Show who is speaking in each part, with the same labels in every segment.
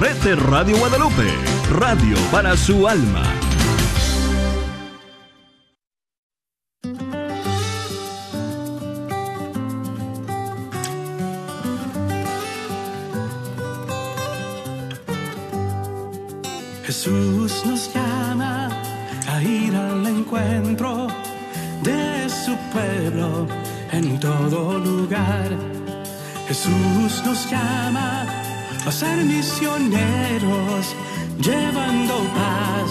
Speaker 1: red de Radio Guadalupe, radio para su alma.
Speaker 2: Jesús nos llama a ir al encuentro de su pueblo en todo lugar. Jesús nos llama a ser misioneros, llevando paz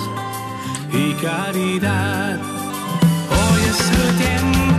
Speaker 2: y caridad. Hoy es el tiempo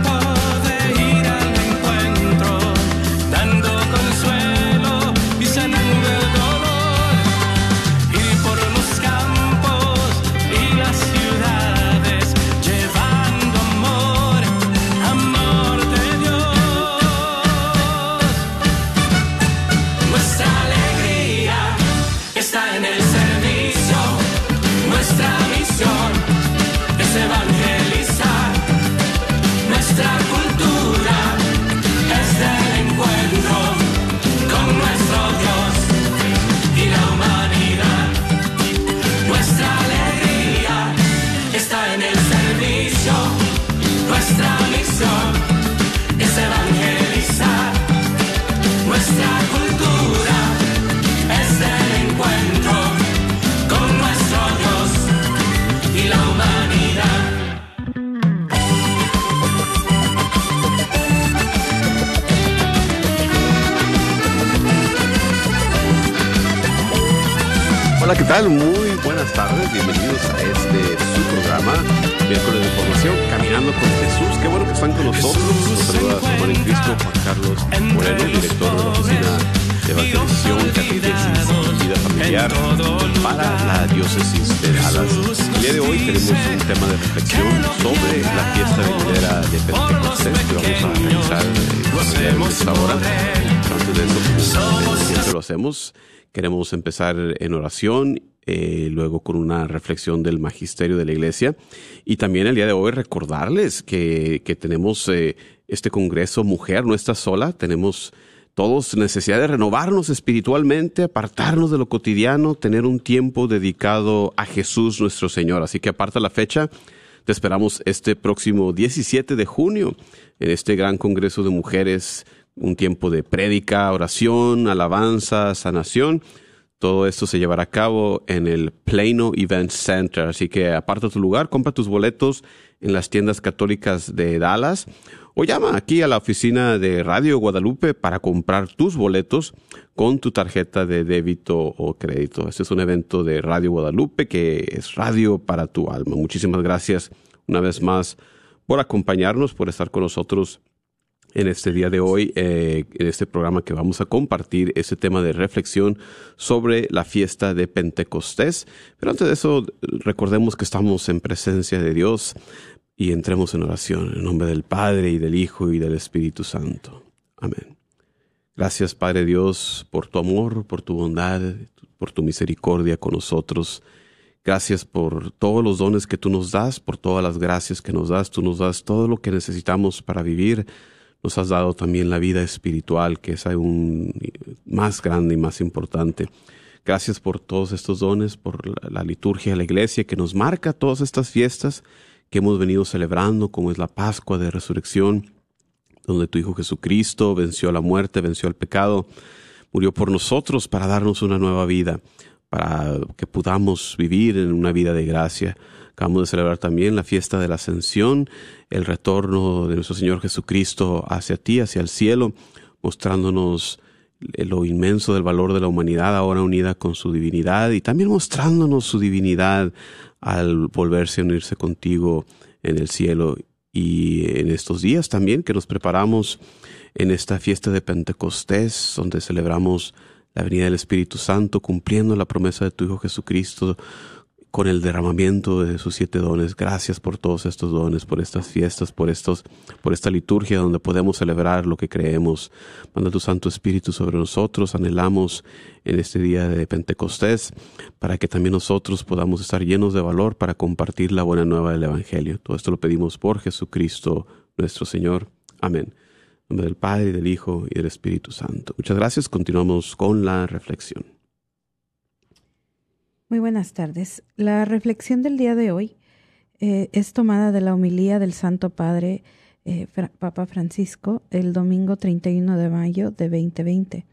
Speaker 3: tal? Muy buenas tardes, bienvenidos a este su programa, miércoles de formación, Caminando con Jesús. Qué bueno que están con nosotros. Nos saluda su hermano en Cristo, Juan Carlos Moreno, director de la Oficina de Evangelización, Catequesis y Vida Familiar para la Diócesis de Dallas. El día de hoy tenemos un tema de reflexión sobre la fiesta venidera de Pentecostés que vamos a realizar en esta hora. Pero antes de eso, como siempre lo hacemos, Queremos empezar en oración, eh, luego con una reflexión del magisterio de la iglesia. Y también el día de hoy recordarles que, que tenemos eh, este Congreso Mujer, no está sola, tenemos todos necesidad de renovarnos espiritualmente, apartarnos de lo cotidiano, tener un tiempo dedicado a Jesús nuestro Señor. Así que aparta la fecha, te esperamos este próximo 17 de junio en este gran Congreso de Mujeres un tiempo de prédica, oración, alabanza, sanación. Todo esto se llevará a cabo en el Plano Event Center. Así que aparta tu lugar, compra tus boletos en las tiendas católicas de Dallas o llama aquí a la oficina de Radio Guadalupe para comprar tus boletos con tu tarjeta de débito o crédito. Este es un evento de Radio Guadalupe que es radio para tu alma. Muchísimas gracias una vez más por acompañarnos, por estar con nosotros en este día de hoy, eh, en este programa que vamos a compartir ese tema de reflexión sobre la fiesta de Pentecostés. Pero antes de eso, recordemos que estamos en presencia de Dios y entremos en oración en nombre del Padre y del Hijo y del Espíritu Santo. Amén. Gracias, Padre Dios, por tu amor, por tu bondad, por tu misericordia con nosotros. Gracias por todos los dones que tú nos das, por todas las gracias que nos das. Tú nos das todo lo que necesitamos para vivir nos has dado también la vida espiritual, que es aún más grande y más importante. Gracias por todos estos dones, por la, liturgia de la iglesia que nos marca todas estas fiestas que hemos venido celebrando, como es la Pascua de Resurrección, donde tu Hijo Jesucristo venció la muerte, venció el pecado, murió por nosotros para darnos una nueva vida, para que podamos vivir en una vida de gracia. Acabamos de celebrar también la fiesta de la ascensión, el retorno de nuestro Señor Jesucristo hacia ti, hacia el cielo, mostrándonos lo inmenso del valor de la humanidad ahora unida con su divinidad y también mostrándonos su divinidad al volverse a unirse contigo en el cielo. Y en estos días también que nos preparamos en esta fiesta de Pentecostés donde celebramos la venida del Espíritu Santo cumpliendo la promesa de tu Hijo Jesucristo con el derramamiento de sus siete dones. Gracias por todos estos dones, por estas fiestas, por estos, por esta liturgia donde podemos celebrar lo que creemos. Manda tu Santo Espíritu sobre nosotros. Anhelamos en este día de Pentecostés para que también nosotros podamos estar llenos de valor para compartir la buena nueva del Evangelio. Todo esto lo pedimos por Jesucristo nuestro Señor. Amén. En nombre del Padre, del Hijo y del Espíritu Santo. Muchas gracias. Continuamos con la reflexión.
Speaker 4: Muy buenas tardes. La reflexión del día de hoy eh, es tomada de la homilía del Santo Padre eh, Papa Francisco el domingo 31 de mayo de 2020.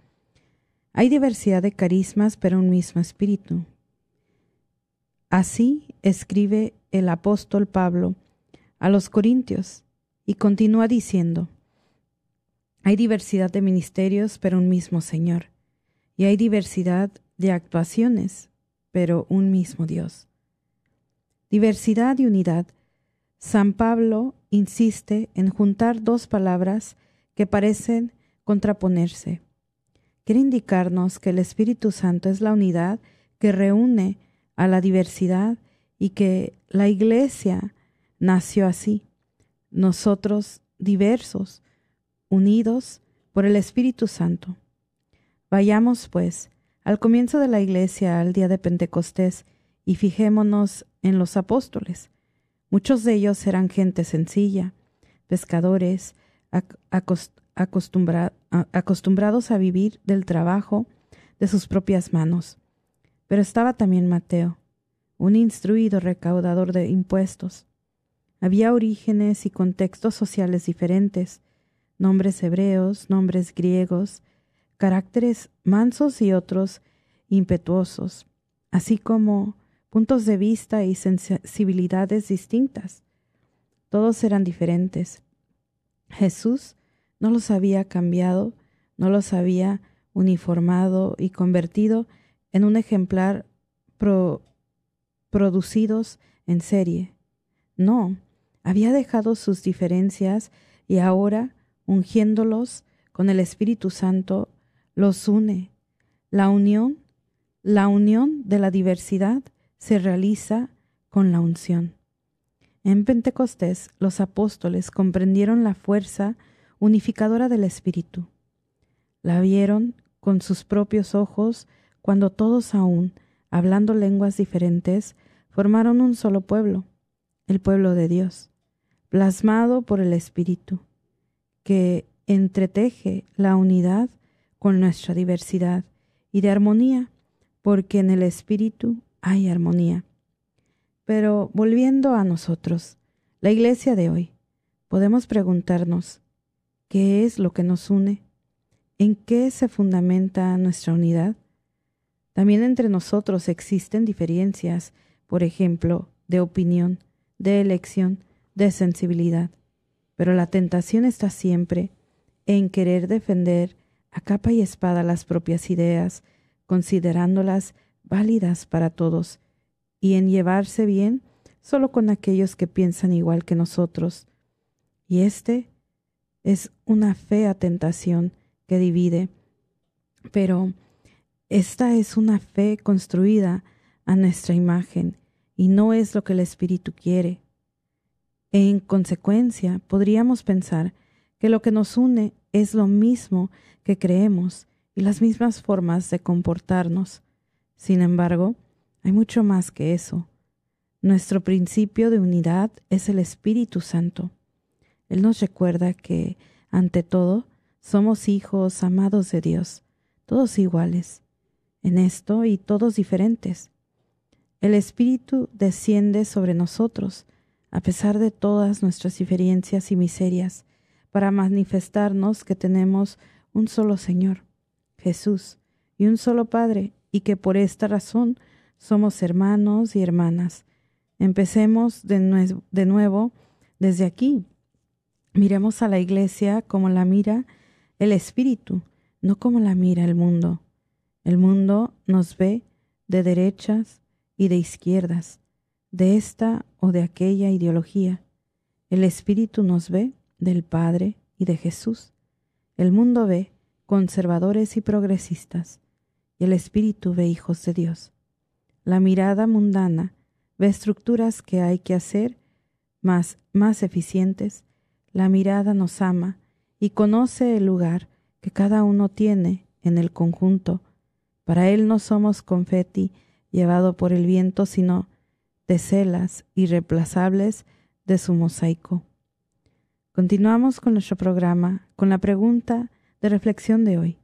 Speaker 4: Hay diversidad de carismas, pero un mismo espíritu. Así escribe el apóstol Pablo a los Corintios y continúa diciendo, hay diversidad de ministerios, pero un mismo Señor, y hay diversidad de actuaciones, pero un mismo Dios. Diversidad y unidad. San Pablo insiste en juntar dos palabras que parecen contraponerse. Quiere indicarnos que el Espíritu Santo es la unidad que reúne a la diversidad y que la Iglesia nació así. Nosotros diversos, unidos por el Espíritu Santo. Vayamos, pues, al comienzo de la iglesia, al día de Pentecostés, y fijémonos en los apóstoles. Muchos de ellos eran gente sencilla, pescadores, acostumbrados a vivir del trabajo de sus propias manos. Pero estaba también Mateo, un instruido recaudador de impuestos. Había orígenes y contextos sociales diferentes, nombres hebreos, nombres griegos, caracteres mansos y otros impetuosos, así como puntos de vista y sensibilidades distintas. Todos eran diferentes. Jesús no los había cambiado, no los había uniformado y convertido en un ejemplar producidos en serie. No, había dejado sus diferencias y ahora, ungiéndolos con el Espíritu Santo, los une. La unión, la unión de la diversidad se realiza con la unción. En Pentecostés los apóstoles comprendieron la fuerza unificadora del Espíritu. La vieron con sus propios ojos cuando todos aún, hablando lenguas diferentes, formaron un solo pueblo, el pueblo de Dios, plasmado por el Espíritu, que entreteje la unidad con nuestra diversidad y de armonía, porque en el Espíritu hay armonía. Pero volviendo a nosotros, la iglesia de hoy, podemos preguntarnos, ¿qué es lo que nos une? ¿En qué se fundamenta nuestra unidad? También entre nosotros existen diferencias, por ejemplo, de opinión, de elección, de sensibilidad, pero la tentación está siempre en querer defender a capa y espada las propias ideas, considerándolas válidas para todos, y en llevarse bien solo con aquellos que piensan igual que nosotros. Y este es una fea tentación que divide, pero esta es una fe construida a nuestra imagen y no es lo que el Espíritu quiere. En consecuencia, podríamos pensar que lo que nos une es lo mismo que creemos y las mismas formas de comportarnos. Sin embargo, hay mucho más que eso. Nuestro principio de unidad es el Espíritu Santo. Él nos recuerda que, ante todo, somos hijos amados de Dios, todos iguales, en esto y todos diferentes. El Espíritu desciende sobre nosotros, a pesar de todas nuestras diferencias y miserias, para manifestarnos que tenemos un solo Señor, Jesús, y un solo Padre, y que por esta razón somos hermanos y hermanas. Empecemos de, nuevo desde aquí. Miremos a la iglesia como la mira el Espíritu, no como la mira el mundo. El mundo nos ve de derechas y de izquierdas, de esta o de aquella ideología. El Espíritu nos ve del Padre y de Jesús. El mundo ve conservadores y progresistas, y el Espíritu ve hijos de Dios. La mirada mundana ve estructuras que hay que hacer más, más eficientes. La mirada nos ama y conoce el lugar que cada uno tiene en el conjunto. Para él no somos confeti llevado por el viento, sino teselas irreemplazables de su mosaico. Continuamos con nuestro programa con la pregunta de reflexión de hoy.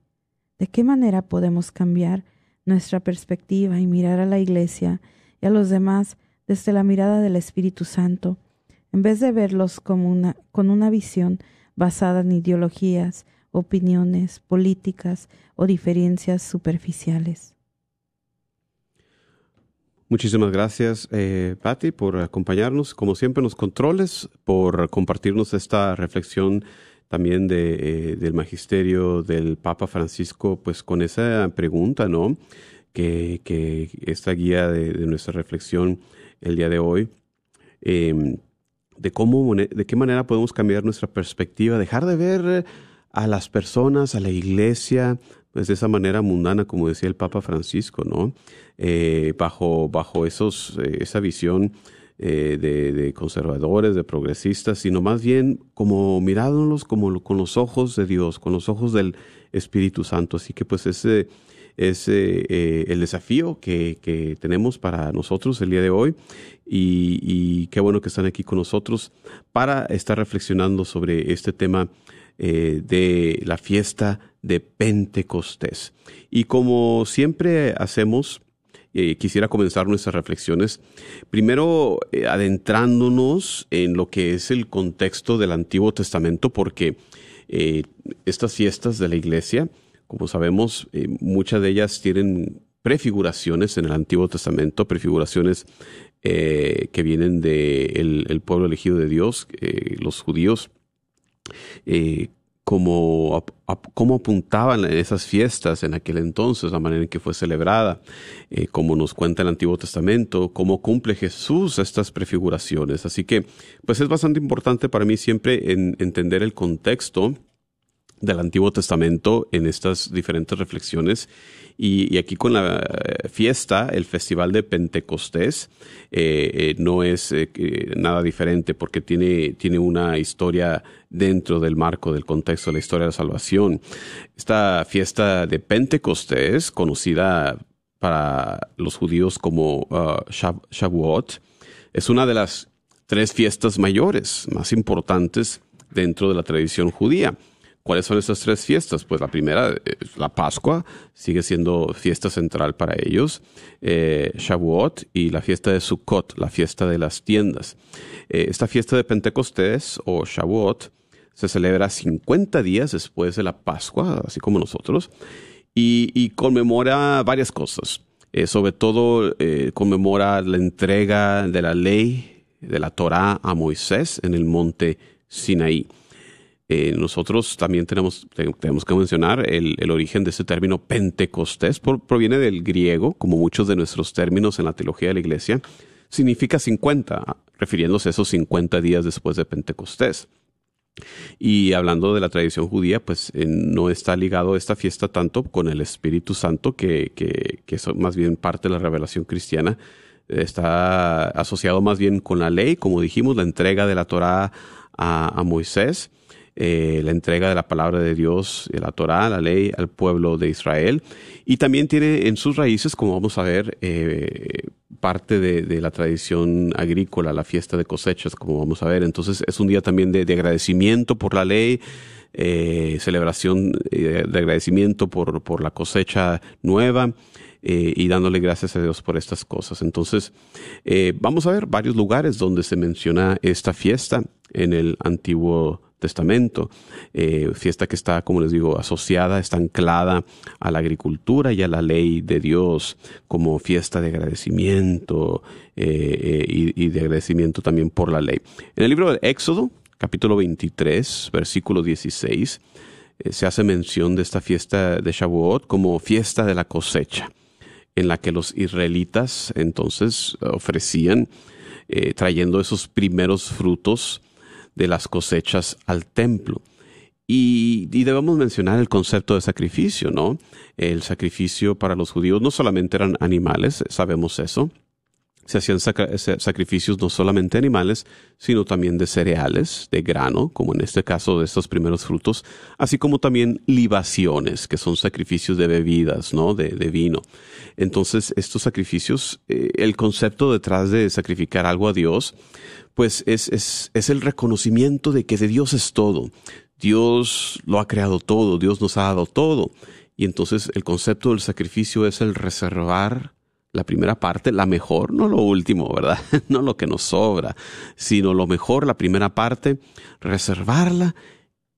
Speaker 4: ¿De qué manera podemos cambiar nuestra perspectiva y mirar a la Iglesia y a los demás desde la mirada del Espíritu Santo, en vez de verlos como con una visión basada en ideologías, opiniones, políticas o diferencias superficiales.
Speaker 3: Muchísimas gracias, eh, Patti, por acompañarnos, como siempre, en los controles, por compartirnos esta reflexión también de, eh, del magisterio del Papa Francisco, pues con esa pregunta, ¿no? Que, esta guía de, nuestra reflexión el día de hoy, em, de cómo, de qué manera podemos cambiar nuestra perspectiva, dejar de ver a las personas, a la iglesia, pues de esa manera mundana, como decía el Papa Francisco, ¿no? Eh, bajo, bajo esos, eh, esa visión eh, de, conservadores, de progresistas, sino más bien como mirándolos como con los ojos de Dios, con los ojos del Espíritu Santo. Así que pues ese es el desafío que, tenemos para nosotros el día de hoy y, qué bueno que están aquí con nosotros para estar reflexionando sobre este tema de la fiesta de Pentecostés. Y como siempre hacemos, eh, quisiera comenzar nuestras reflexiones, primero eh, adentrándonos en lo que es el contexto del Antiguo Testamento, porque eh, estas fiestas de la iglesia, como sabemos, muchas de ellas tienen prefiguraciones en el Antiguo Testamento, prefiguraciones que vienen del el pueblo elegido de Dios, los judíos, cómo apuntaban esas fiestas en aquel entonces, la manera en que fue celebrada, eh, como nos cuenta el Antiguo Testamento, cómo cumple Jesús estas prefiguraciones. Así que, pues es bastante importante para mí siempre entender el contexto del Antiguo Testamento en estas diferentes reflexiones y, aquí con la eh, fiesta, el Festival de Pentecostés, eh, eh, no es nada diferente porque tiene, tiene una historia dentro del marco del contexto de la historia de la salvación. Esta fiesta de Pentecostés, conocida para los judíos como uh, Shavuot, es una de las tres fiestas mayores, más importantes dentro de la tradición judía. ¿Cuáles son estas tres fiestas? Pues la primera, es la Pascua, sigue siendo fiesta central para ellos, eh, Shavuot y la fiesta de Sukkot, la fiesta de las tiendas. Eh, esta fiesta de Pentecostés o Shavuot se celebra 50 días después de la Pascua, así como nosotros, y, conmemora varias cosas. Eh, sobre todo conmemora la entrega de la ley de la Torá a Moisés en el monte Sinaí. Eh, nosotros también tenemos, tenemos que mencionar el, origen de ese término Pentecostés, proviene del griego, como muchos de nuestros términos en la teología de la iglesia, significa 50, refiriéndose a esos 50 días después de Pentecostés. Y hablando de la tradición judía, pues eh, no está ligado esta fiesta tanto con el Espíritu Santo, que, que, es más bien parte de la revelación cristiana, está asociado más bien con la ley, como dijimos, la entrega de la Torá a Moisés eh, la entrega de la palabra de Dios, la Torá, la ley al pueblo de Israel. Y también tiene en sus raíces, como vamos a ver, eh, parte de, la tradición agrícola, la fiesta de cosechas, como vamos a ver. Entonces es un día también de, agradecimiento por la ley, eh, celebración de agradecimiento por, por la cosecha nueva. y dándole gracias a Dios por estas cosas. Entonces, vamos a ver varios lugares donde se menciona esta fiesta en el Antiguo Testamento, eh, fiesta que está, como les digo, asociada, está anclada a la agricultura y a la ley de Dios como fiesta de agradecimiento eh, eh, y, de agradecimiento también por la ley. En el libro del Éxodo, capítulo 23, versículo 16, se hace mención de esta fiesta de Shavuot como fiesta de la cosecha, en la que los israelitas entonces ofrecían, trayendo esos primeros frutos, de las cosechas al templo. Y, debemos mencionar el concepto de sacrificio, ¿no? El sacrificio para los judíos no solamente eran animales, sabemos eso. Se hacían sacrificios no solamente animales, sino también de cereales, de grano, como en este caso de estos primeros frutos, así como también libaciones, que son sacrificios de bebidas, ¿no? De, vino. Entonces, estos sacrificios, eh, el concepto detrás de sacrificar algo a Dios, pues es, es, es el reconocimiento de que de Dios es todo. Dios lo ha creado todo, Dios nos ha dado todo. Y entonces el concepto del sacrificio es el reservar la primera parte, la mejor, no lo último, ¿verdad? no lo que nos sobra, sino lo mejor, la primera parte, reservarla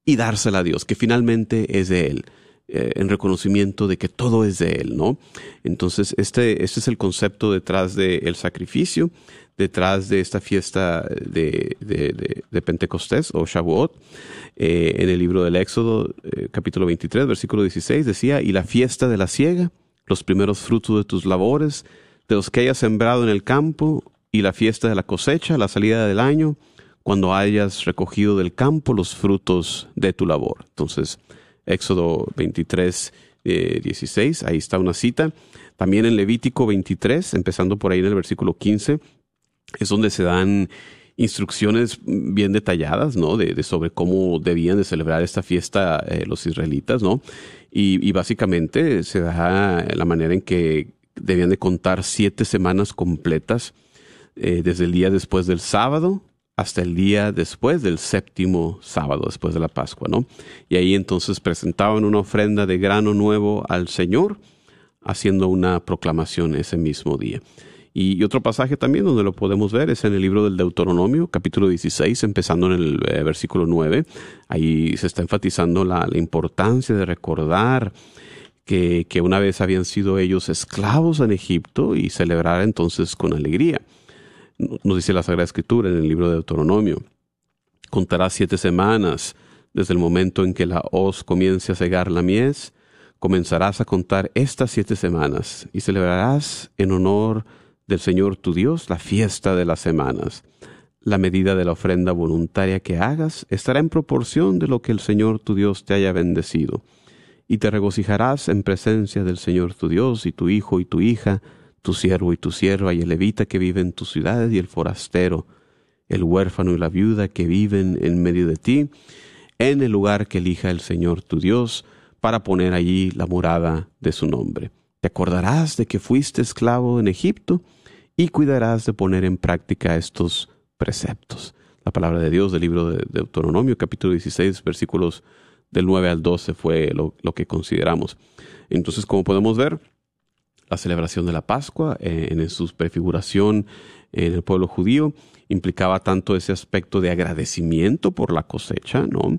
Speaker 3: y dársela a Dios, que finalmente es de Él. Eh, en reconocimiento de que todo es de Él, ¿no? Entonces, este, este es el concepto detrás del sacrificio, detrás de esta fiesta de, de, Pentecostés o Shavuot. Eh, en el libro del Éxodo, eh, capítulo 23, versículo 16, decía, y la fiesta de la siega, los primeros frutos de tus labores, de los que hayas sembrado en el campo, y la fiesta de la cosecha, la salida del año, cuando hayas recogido del campo los frutos de tu labor. Entonces, Éxodo 23, 16, eh, ahí está una cita. También en Levítico 23, empezando por ahí en el versículo 15, es donde se dan instrucciones bien detalladas, ¿no? De, sobre cómo debían de celebrar esta fiesta eh, los israelitas, ¿no? Y, básicamente se da la manera en que debían de contar siete semanas completas eh, desde el día después del sábado hasta el día después del séptimo sábado, después de la Pascua, ¿no? Y ahí entonces presentaban una ofrenda de grano nuevo al Señor, haciendo una proclamación ese mismo día. Y, otro pasaje también donde lo podemos ver es en el libro del Deuteronomio, capítulo 16, empezando en el eh, versículo 9. Ahí se está enfatizando la, importancia de recordar que, que una vez habían sido ellos esclavos en Egipto y celebrar entonces con alegría nos dice la Sagrada Escritura en el libro de Deuteronomio. Contarás siete semanas desde el momento en que la hoz comience a cegar la mies, comenzarás a contar estas siete semanas y celebrarás en honor del Señor tu Dios la fiesta de las semanas. La medida de la ofrenda voluntaria que hagas estará en proporción de lo que el Señor tu Dios te haya bendecido. Y te regocijarás en presencia del Señor tu Dios y tu hijo y tu hija, tu siervo y tu sierva y el levita que vive en tu ciudad y el forastero, el huérfano y la viuda que viven en medio de ti, en el lugar que elija el Señor tu Dios, para poner allí la morada de su nombre. Te acordarás de que fuiste esclavo en Egipto y cuidarás de poner en práctica estos preceptos. La palabra de Dios del libro de Deuteronomio, capítulo 16, versículos del 9 al 12 fue lo, lo que consideramos. Entonces, como podemos ver, la celebración de la Pascua, eh, en su prefiguración en el pueblo judío, implicaba tanto ese aspecto de agradecimiento por la cosecha, ¿no?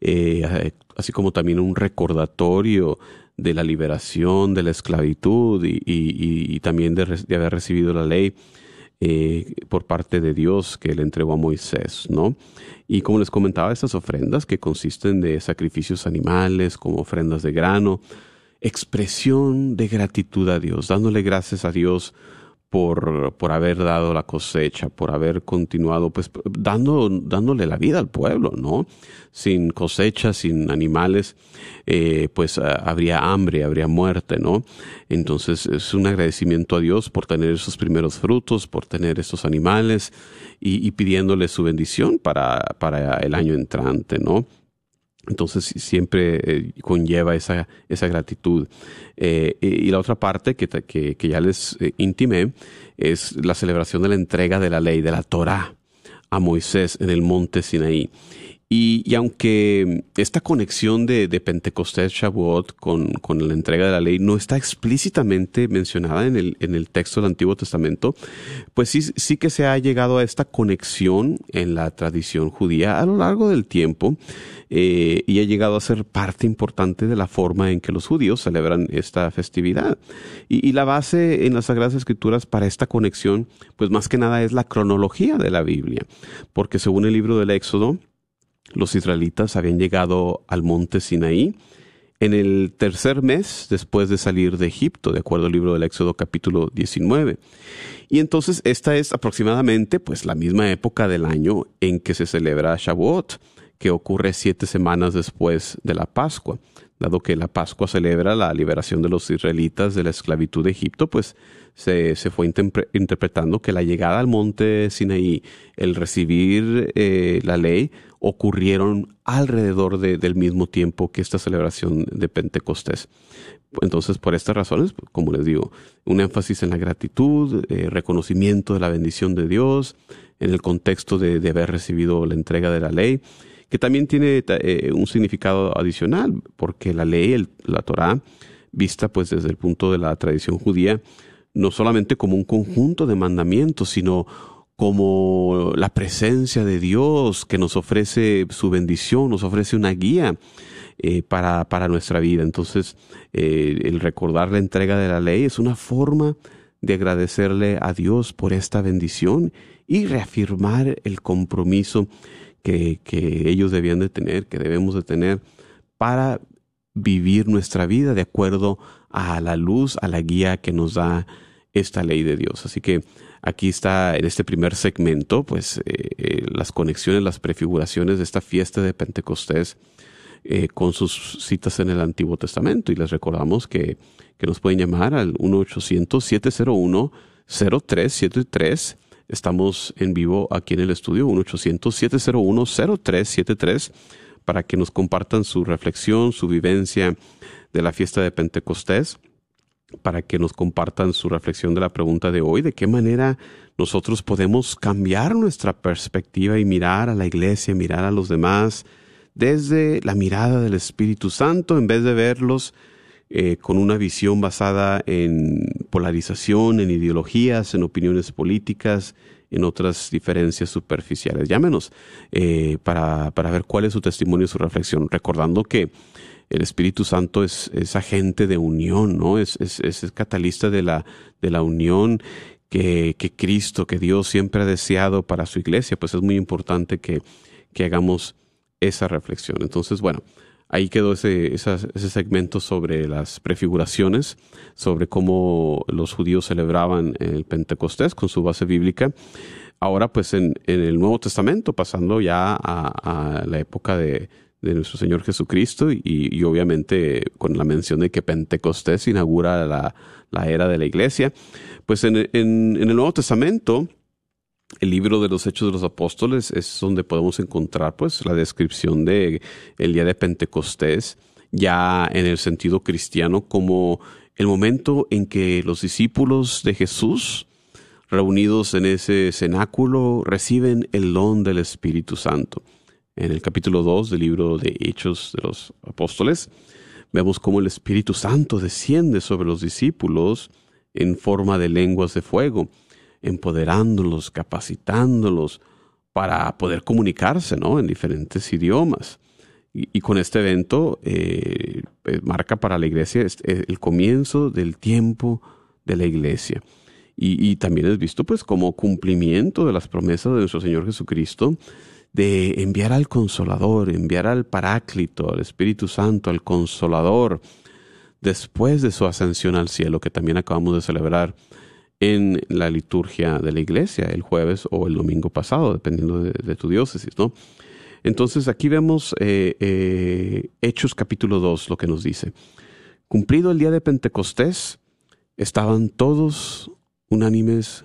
Speaker 3: Eh, así como también un recordatorio de la liberación de la esclavitud y, también de, haber recibido la ley eh, por parte de Dios que le entregó a Moisés, ¿no? Y como les comentaba, estas ofrendas que consisten de sacrificios animales, como ofrendas de grano, expresión de gratitud a Dios, dándole gracias a Dios por, por haber dado la cosecha, por haber continuado, pues dando, dándole la vida al pueblo, ¿no? Sin cosecha, sin animales, eh, pues ah, habría hambre, habría muerte, ¿no? Entonces es un agradecimiento a Dios por tener esos primeros frutos, por tener esos animales y, y pidiéndole su bendición para, para el año entrante, ¿no? Entonces siempre eh, conlleva esa, esa gratitud. Eh, y, la otra parte que, que, ya les eh, intimé es la celebración de la entrega de la ley, de la Torah, a Moisés en el monte Sinaí. Y, aunque esta conexión de, Pentecostés Shavuot con, la entrega de la ley no está explícitamente mencionada en el, en el texto del Antiguo Testamento, pues sí, sí que se ha llegado a esta conexión en la tradición judía a lo largo del tiempo eh, y ha llegado a ser parte importante de la forma en que los judíos celebran esta festividad. Y, y la base en las Sagradas Escrituras para esta conexión, pues más que nada es la cronología de la Biblia, porque según el libro del Éxodo, los israelitas habían llegado al monte Sinaí en el tercer mes después de salir de Egipto, de acuerdo al libro del Éxodo capítulo 19. Y entonces esta es aproximadamente pues la misma época del año en que se celebra Shavuot, que ocurre siete semanas después de la Pascua. Dado que la Pascua celebra la liberación de los israelitas de la esclavitud de Egipto, pues se, fue interpretando que la llegada al monte Sinaí, el recibir eh, la ley, ocurrieron alrededor del mismo tiempo que esta celebración de Pentecostés. Entonces, por estas razones, como les digo, un énfasis en la gratitud, eh, reconocimiento de la bendición de Dios, en el contexto de, haber recibido la entrega de la ley, que también tiene eh, un significado adicional, porque la ley, la Torah, vista pues desde el punto de la tradición judía, no solamente como un conjunto de mandamientos, sino como la presencia de Dios que nos ofrece su bendición, nos ofrece una guía eh, para, para, nuestra vida. Entonces, eh, el recordar la entrega de la ley es una forma de agradecerle a Dios por esta bendición y reafirmar el compromiso que, que ellos debían de tener, que debemos de tener para vivir nuestra vida de acuerdo a la luz, a la guía que nos da esta ley de Dios. Así que aquí está en este primer segmento, pues eh, eh, las conexiones, las prefiguraciones de esta fiesta de Pentecostés eh, con sus citas en el Antiguo Testamento. Y les recordamos que, que nos pueden llamar al 1-800-701-0373. Estamos en vivo aquí en el estudio, 1-800-701-0373 para que nos compartan su reflexión, su vivencia de la fiesta de Pentecostés, para que nos compartan su reflexión de la pregunta de hoy, de qué manera nosotros podemos cambiar nuestra perspectiva y mirar a la iglesia, mirar a los demás desde la mirada del Espíritu Santo, en vez de verlos eh, con una visión basada en polarización, en ideologías, en opiniones políticas, en otras diferencias superficiales. Llámenos eh, para, para, ver cuál es su testimonio y su reflexión, recordando que el Espíritu Santo es, es agente de unión, ¿no? Es, es catalista de la, de la unión que, que, Cristo, que Dios siempre ha deseado para su iglesia, pues es muy importante que, que hagamos esa reflexión. Entonces, bueno, ahí quedó ese, ese segmento sobre las prefiguraciones, sobre cómo los judíos celebraban el Pentecostés con su base bíblica. Ahora, pues en, el Nuevo Testamento, pasando ya a, la época de, nuestro Señor Jesucristo y, obviamente con la mención de que Pentecostés inaugura la, era de la iglesia, pues en, en el Nuevo Testamento, el libro de los Hechos de los Apóstoles es donde podemos encontrar pues la descripción de el día de Pentecostés ya en el sentido cristiano como el momento en que los discípulos de Jesús reunidos en ese cenáculo reciben el don del Espíritu Santo. En el capítulo 2 del libro de Hechos de los Apóstoles vemos cómo el Espíritu Santo desciende sobre los discípulos en forma de lenguas de fuego empoderándolos, capacitándolos para poder comunicarse ¿no? en diferentes idiomas. Y, con este evento eh, eh, marca para la iglesia eh, el comienzo del tiempo de la iglesia. Y, también es visto pues como cumplimiento de las promesas de nuestro Señor Jesucristo de enviar al consolador, enviar al paráclito, al Espíritu Santo, al consolador, después de su ascensión al cielo, que también acabamos de celebrar en la liturgia de la iglesia el jueves o el domingo pasado, dependiendo de, tu diócesis, ¿no? Entonces aquí vemos eh, eh, Hechos capítulo 2, lo que nos dice. Cumplido el día de Pentecostés, estaban todos unánimes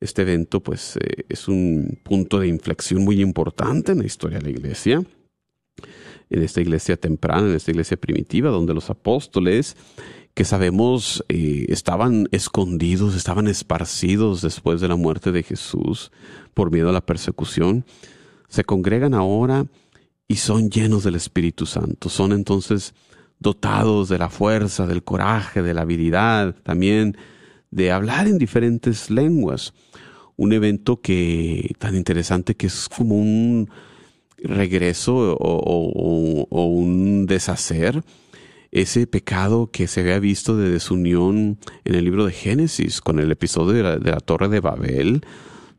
Speaker 3: Este evento, pues, eh, es un punto de inflexión muy importante en la historia de la iglesia, en esta iglesia temprana, en esta iglesia primitiva, donde los apóstoles que sabemos eh, estaban escondidos, estaban esparcidos después de la muerte de Jesús por miedo a la persecución, se congregan ahora y son llenos del Espíritu Santo. Son entonces dotados de la fuerza, del coraje, de la habilidad, también de hablar en diferentes lenguas. Un evento que tan interesante que es como un regreso o, o un deshacer ese pecado que se había visto de desunión en el libro de Génesis, con el episodio de la, Torre de Babel,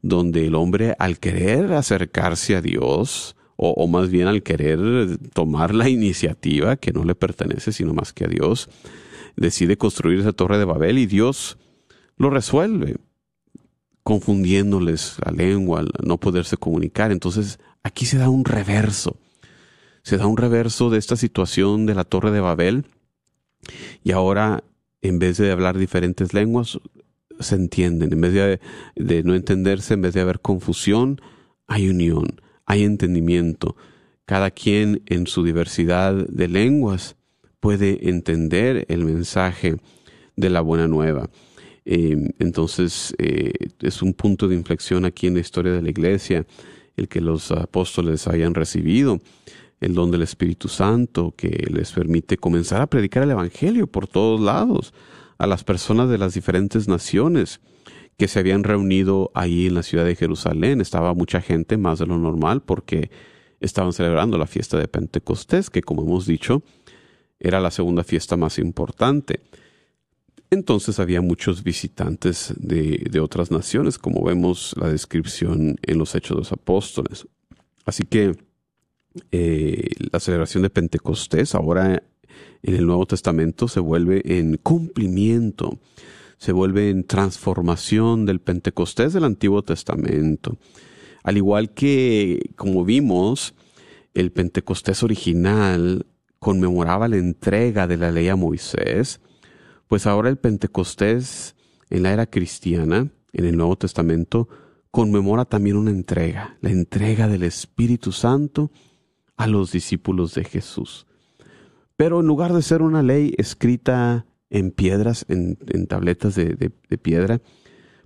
Speaker 3: donde el hombre al querer acercarse a Dios, o, más bien al querer tomar la iniciativa que no le pertenece sino más que a Dios, decide construir esa Torre de Babel y Dios lo resuelve, confundiéndoles la lengua, al no poderse comunicar. Entonces aquí se da un reverso se da un reverso de esta situación de la Torre de Babel Y ahora, en vez de hablar diferentes lenguas, se entienden. En vez de, de no entenderse, en vez de haber confusión, hay unión, hay entendimiento. Cada quien en su diversidad de lenguas puede entender el mensaje de la buena nueva. Eh, entonces, eh, es un punto de inflexión aquí en la historia de la iglesia, el que los apóstoles hayan recibido el don del Espíritu Santo, que les permite comenzar a predicar el Evangelio por todos lados a las personas de las diferentes naciones que se habían reunido ahí en la ciudad de Jerusalén. Estaba mucha gente, más de lo normal, porque estaban celebrando la fiesta de Pentecostés, que como hemos dicho, era la segunda fiesta más importante. Entonces había muchos visitantes de, otras naciones, como vemos la descripción en los Hechos de los Apóstoles. Así que eh, la celebración de Pentecostés ahora en el Nuevo Testamento se vuelve en cumplimiento, se vuelve en transformación del Pentecostés del Antiguo Testamento. Al igual que, como vimos, el Pentecostés original conmemoraba la entrega de la ley a Moisés, pues ahora el Pentecostés en la era cristiana, en el Nuevo Testamento, conmemora también una entrega, la entrega del Espíritu Santo a los discípulos de Jesús. Pero en lugar de ser una ley escrita en piedras, en, tabletas de, de piedra,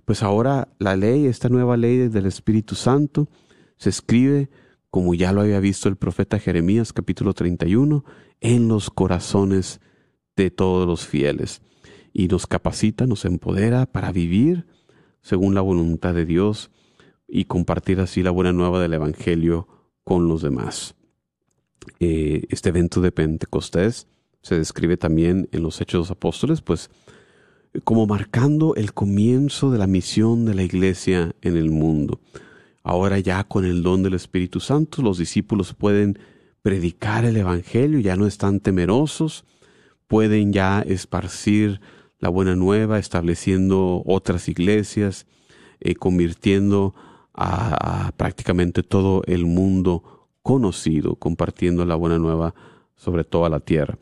Speaker 3: pues ahora la ley, esta nueva ley del Espíritu Santo, se escribe, como ya lo había visto el profeta Jeremías capítulo 31, en los corazones de todos los fieles. Y nos capacita, nos empodera para vivir según la voluntad de Dios y compartir así la buena nueva del Evangelio con los demás. Eh, este evento de Pentecostés se describe también en los Hechos de los Apóstoles, pues como marcando el comienzo de la misión de la iglesia en el mundo. Ahora ya con el don del Espíritu Santo, los discípulos pueden predicar el Evangelio, ya no están temerosos, pueden ya esparcir la buena nueva, estableciendo otras iglesias, eh, convirtiendo a, prácticamente todo el mundo conocido, compartiendo la buena nueva sobre toda la tierra.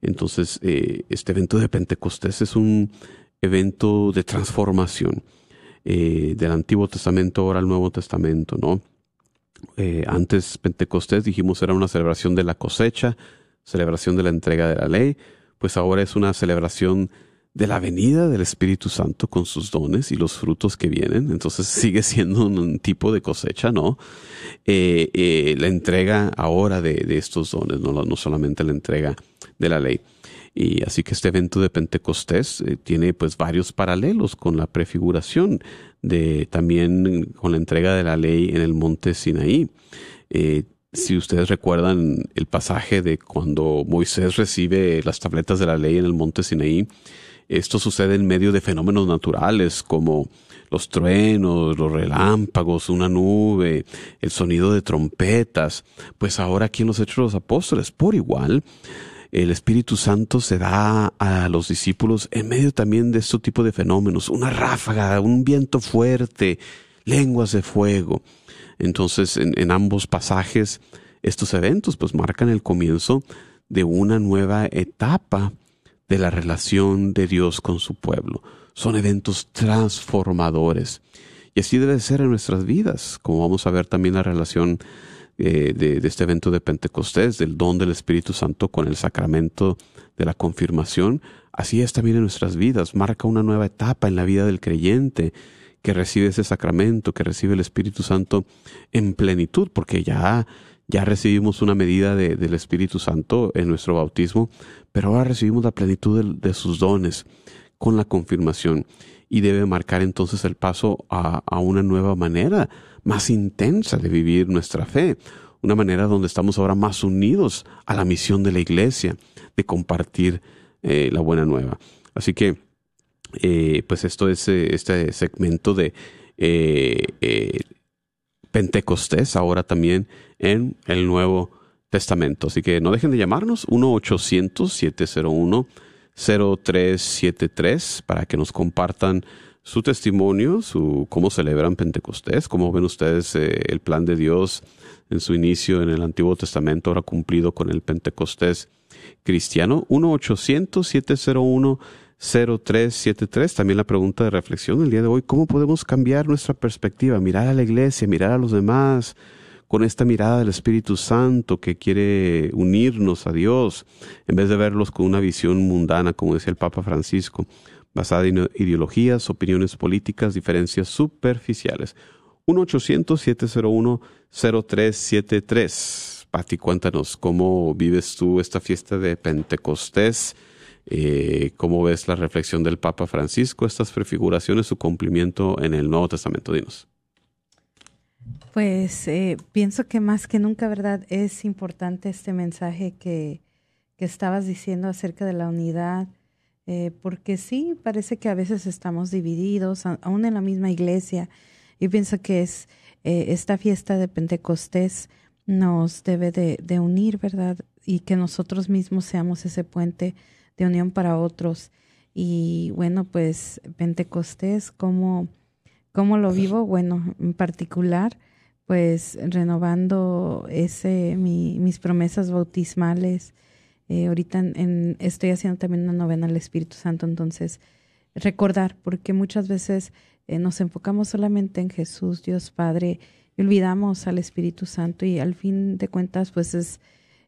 Speaker 3: Entonces, eh, este evento de Pentecostés es un evento de transformación eh, del Antiguo Testamento ahora al Nuevo Testamento, ¿no? Antes Pentecostés dijimos era una celebración de la cosecha, celebración de la entrega de la ley, pues ahora es una celebración de la venida del Espíritu Santo con sus dones y los frutos que vienen. Entonces sigue siendo un, tipo de cosecha, ¿no? Eh, eh, la entrega ahora de, estos dones, ¿no? no solamente la entrega de la ley. Y así que este evento de Pentecostés tiene pues varios paralelos con la prefiguración de también con la entrega de la ley en el monte Sinaí. Eh, si ustedes recuerdan el pasaje de cuando Moisés recibe las tabletas de la ley en el monte Sinaí, esto sucede en medio de fenómenos naturales como los truenos, los relámpagos, una nube, el sonido de trompetas. Pues ahora aquí en los Hechos de los Apóstoles, por igual, el Espíritu Santo se da a los discípulos en medio también de este tipo de fenómenos, una ráfaga, un viento fuerte, lenguas de fuego. Entonces, en, ambos pasajes, estos eventos pues marcan el comienzo de una nueva etapa de la relación de Dios con su pueblo. Son eventos transformadores. Y así debe ser en nuestras vidas, como vamos a ver también la relación eh, de, este evento de Pentecostés, del don del Espíritu Santo con el sacramento de la confirmación, así es también en nuestras vidas, marca una nueva etapa en la vida del creyente que recibe ese sacramento, que recibe el Espíritu Santo en plenitud, porque ya, ya recibimos una medida del Espíritu Santo en nuestro bautismo, pero ahora recibimos la plenitud de, sus dones con la confirmación y debe marcar entonces el paso a, una nueva manera más intensa de vivir nuestra fe, una manera donde estamos ahora más unidos a la misión de la iglesia, de compartir eh, la buena nueva. Así que, eh, pues esto es eh, este segmento de Pentecostés, ahora también en el Nuevo Testamento. Así que no dejen de llamarnos 1-800-701-0373 para que nos compartan su testimonio, su cómo celebran Pentecostés, cómo ven ustedes eh, el plan de Dios en su inicio en el Antiguo Testamento, ahora cumplido con el Pentecostés cristiano. 1-800-701-0373. También la pregunta de reflexión el día de hoy, ¿cómo podemos cambiar nuestra perspectiva? Mirar a la iglesia, mirar a los demás con esta mirada del Espíritu Santo que quiere unirnos a Dios, en vez de verlos con una visión mundana, como decía el Papa Francisco, basada en ideologías, opiniones políticas, diferencias superficiales. 1-800-701-0373. Pati, cuéntanos, ¿cómo vives tú esta fiesta de Pentecostés? Eh, ¿Cómo ves la reflexión del Papa Francisco, estas prefiguraciones, su cumplimiento en el Nuevo Testamento? Dinos.
Speaker 4: Pues eh, pienso que más que nunca, ¿verdad? Es importante este mensaje que, que estabas diciendo acerca de la unidad, eh, porque sí, parece que a veces estamos divididos, aún en la misma iglesia. Yo pienso que es eh, esta fiesta de Pentecostés nos debe de, de, unir, ¿verdad? Y que nosotros mismos seamos ese puente de unión para otros. Y bueno, pues Pentecostés, ¿cómo, cómo lo vivo? Bueno, en particular, pues renovando ese mi, mis promesas bautismales. Eh, ahorita estoy haciendo también una novena al Espíritu Santo, entonces recordar, porque muchas veces eh, nos enfocamos solamente en Jesús, Dios Padre, y olvidamos al Espíritu Santo y al fin de cuentas pues es,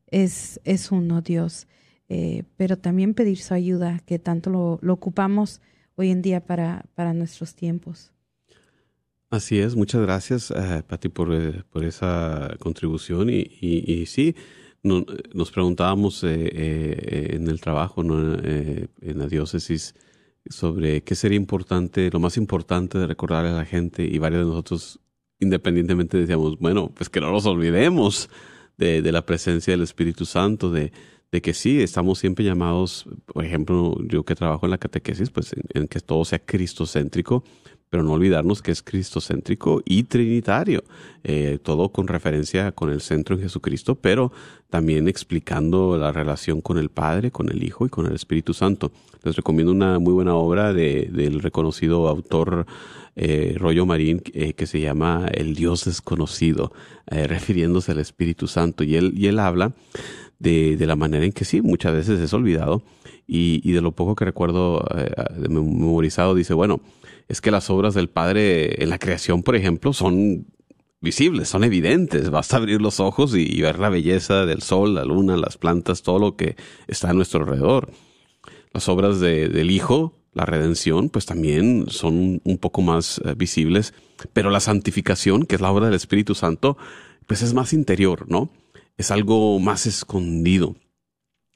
Speaker 4: es, es uno Dios. Eh, pero también pedir su ayuda, que tanto lo, lo ocupamos hoy en día para, para nuestros tiempos.
Speaker 3: Así es, muchas gracias, eh, Pati, por, eh, por, esa contribución. Y, sí, no, nos preguntábamos eh, eh, en el trabajo, ¿no? Eh, en la diócesis, sobre qué sería importante, lo más importante de recordar a la gente, y varios de nosotros, independientemente, decíamos, bueno, pues que no nos olvidemos de, la presencia del Espíritu Santo, de, de que sí, estamos siempre llamados, por ejemplo, yo que trabajo en la catequesis, pues en, en que todo sea cristocéntrico, pero no olvidarnos que es cristocéntrico y trinitario, eh, todo con referencia con el centro en Jesucristo, pero también explicando la relación con el Padre, con el Hijo y con el Espíritu Santo. Les recomiendo una muy buena obra de, del reconocido autor eh, Rollo Marín eh, que se llama El Dios desconocido, eh, refiriéndose al Espíritu Santo. Y él, y él habla de, de la manera en que sí, muchas veces es olvidado y, y de lo poco que recuerdo memorizado, dice, bueno, es que las obras del Padre en la creación, por ejemplo, son visibles, son evidentes. Basta abrir los ojos y, ver la belleza del sol, la luna, las plantas, todo lo que está a nuestro alrededor. Las obras de, del Hijo, la redención, pues también son un poco más uh, visibles, pero la santificación, que es la obra del Espíritu Santo, pues es más interior, ¿no? Es algo más escondido.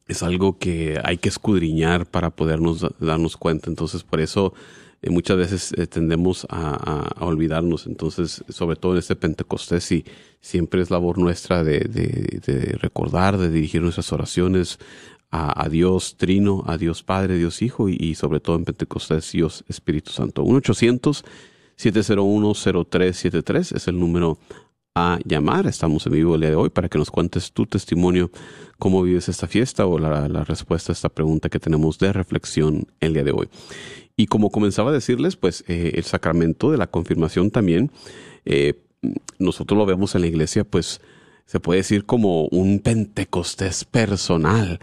Speaker 3: Es algo que hay que escudriñar para podernos darnos cuenta. Entonces, por eso eh, muchas veces eh, tendemos a, a, olvidarnos. Entonces, sobre todo en este Pentecostés, sí, siempre es labor nuestra de, de, recordar, de dirigir nuestras oraciones a, Dios Trino, a Dios Padre, Dios Hijo y, y sobre todo en Pentecostés, Dios Espíritu Santo. 1-800-701-0373 es el número a llamar. Estamos en vivo el día de hoy para que nos cuentes tu testimonio, cómo vives esta fiesta o la, la respuesta a esta pregunta que tenemos de reflexión el día de hoy. Y como comenzaba a decirles, pues eh, el sacramento de la confirmación también, eh, nosotros lo vemos en la iglesia, pues se puede decir como un pentecostés personal